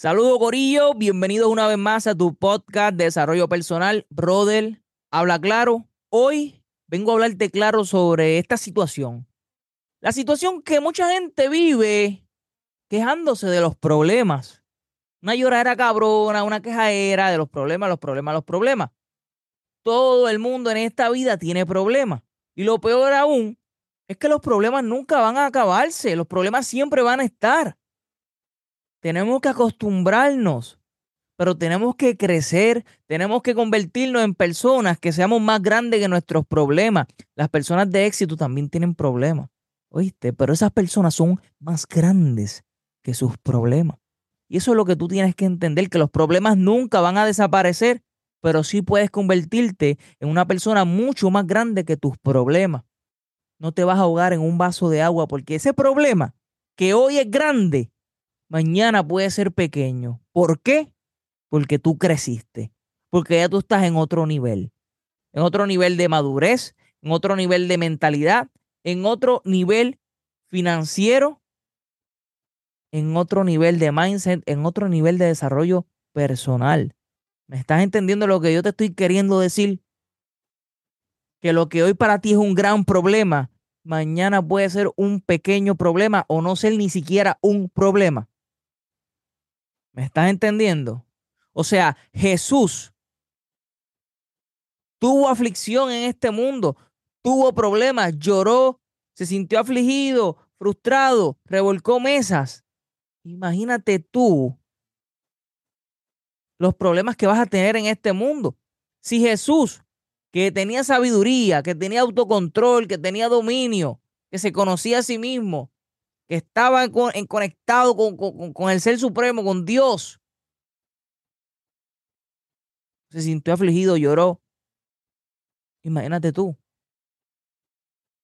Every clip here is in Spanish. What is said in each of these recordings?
Saludos, Corillo. Bienvenidos una vez más a tu podcast de desarrollo personal. Brother, habla claro. Hoy vengo a hablarte claro sobre esta situación. La situación que mucha gente vive quejándose de los problemas. Una lloradera cabrona, una quejadera de los problemas, los problemas, los problemas. Todo el mundo en esta vida tiene problemas. Y lo peor aún es que los problemas nunca van a acabarse. Los problemas siempre van a estar. Tenemos que acostumbrarnos, pero tenemos que crecer, tenemos que convertirnos en personas que seamos más grandes que nuestros problemas. Las personas de éxito también tienen problemas, ¿oíste? Pero esas personas son más grandes que sus problemas. Y eso es lo que tú tienes que entender, que los problemas nunca van a desaparecer, pero sí puedes convertirte en una persona mucho más grande que tus problemas. No te vas a ahogar en un vaso de agua porque ese problema que hoy es grande, mañana puede ser pequeño. ¿Por qué? Porque tú creciste, porque ya tú estás en otro nivel, en otro nivel de madurez, en otro nivel de mentalidad, en otro nivel financiero, en otro nivel de mindset, en otro nivel de desarrollo personal. ¿Me estás entendiendo lo que yo te estoy queriendo decir? Que lo que hoy para ti es un gran problema, mañana puede ser un pequeño problema o no ser ni siquiera un problema. ¿Me estás entendiendo? O sea, Jesús tuvo aflicción en este mundo, tuvo problemas, lloró, se sintió afligido, frustrado, revolcó mesas. Imagínate tú los problemas que vas a tener en este mundo. Si Jesús, que tenía sabiduría, que tenía autocontrol, que tenía dominio, que se conocía a sí mismo, que estaba en, conectado con, el Ser Supremo, con Dios. Se sintió afligido, lloró. Imagínate tú.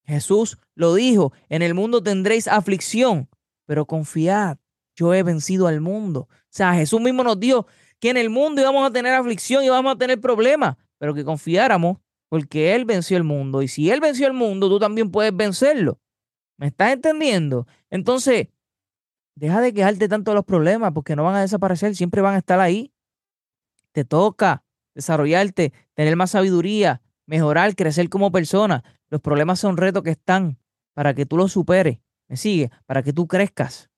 Jesús lo dijo, en el mundo tendréis aflicción, pero confiad, yo he vencido al mundo. O sea, Jesús mismo nos dijo que en el mundo íbamos a tener aflicción y íbamos a tener problemas, pero que confiáramos porque Él venció el mundo. Y si Él venció el mundo, tú también puedes vencerlo. ¿Me estás entendiendo? Entonces, deja de quejarte tanto de los problemas porque no van a desaparecer, siempre van a estar ahí. Te toca desarrollarte, tener más sabiduría, mejorar, crecer como persona. Los problemas son retos que están para que tú los superes. ¿Me sigue? Para que tú crezcas.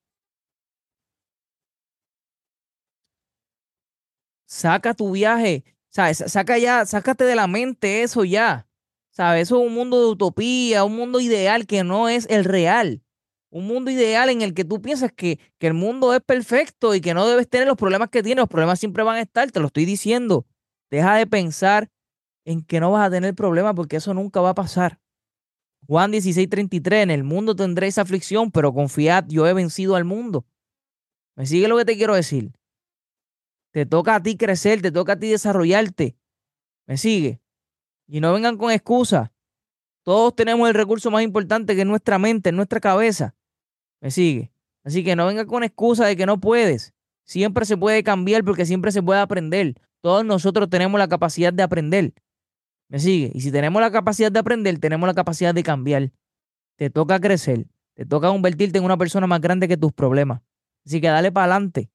Saca tu viaje, ¿sabes? Saca ya, sácate de la mente eso ya. ¿Sabes? Eso es un mundo de utopía, un mundo ideal que no es el real. Un mundo ideal en el que tú piensas que, que el mundo es perfecto y que no debes tener los problemas que tienes. Los problemas siempre van a estar, te lo estoy diciendo. Deja de pensar en que no vas a tener problemas porque eso nunca va a pasar. Juan 16:33, en el mundo tendréis aflicción, pero confiad, yo he vencido al mundo. ¿Me sigue lo que te quiero decir? Te toca a ti crecer, te toca a ti desarrollarte. ¿Me sigue? Y no vengan con excusas. Todos tenemos el recurso más importante que es nuestra mente, nuestra cabeza. ¿Me sigue? Así que no vengan con excusas de que no puedes. Siempre se puede cambiar porque siempre se puede aprender. Todos nosotros tenemos la capacidad de aprender. ¿Me sigue? Y si tenemos la capacidad de aprender, tenemos la capacidad de cambiar. Te toca crecer. Te toca convertirte en una persona más grande que tus problemas. Así que dale para adelante.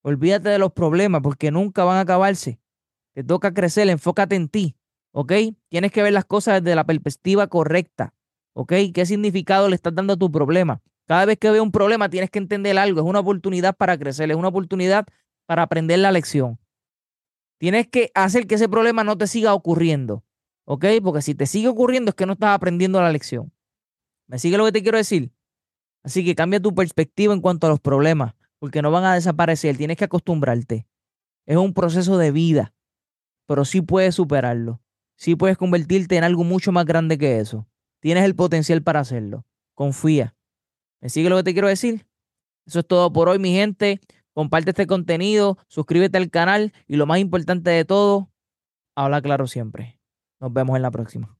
Olvídate de los problemas porque nunca van a acabarse. Te toca crecer, enfócate en ti. ¿Ok? Tienes que ver las cosas desde la perspectiva correcta, ¿ok? ¿Qué significado le estás dando a tu problema? Cada vez que veo un problema tienes que entender algo, es una oportunidad para crecer, es una oportunidad para aprender la lección. Tienes que hacer que ese problema no te siga ocurriendo, ¿ok? Porque si te sigue ocurriendo es que no estás aprendiendo la lección. ¿Me sigue lo que te quiero decir? Así que cambia tu perspectiva en cuanto a los problemas, porque no van a desaparecer, tienes que acostumbrarte. Es un proceso de vida, pero sí puedes superarlo sí puedes convertirte en algo mucho más grande que eso. Tienes el potencial para hacerlo. Confía. ¿Me sigue lo que te quiero decir? Eso es todo por hoy, mi gente. Comparte este contenido, suscríbete al canal y lo más importante de todo, habla claro siempre. Nos vemos en la próxima.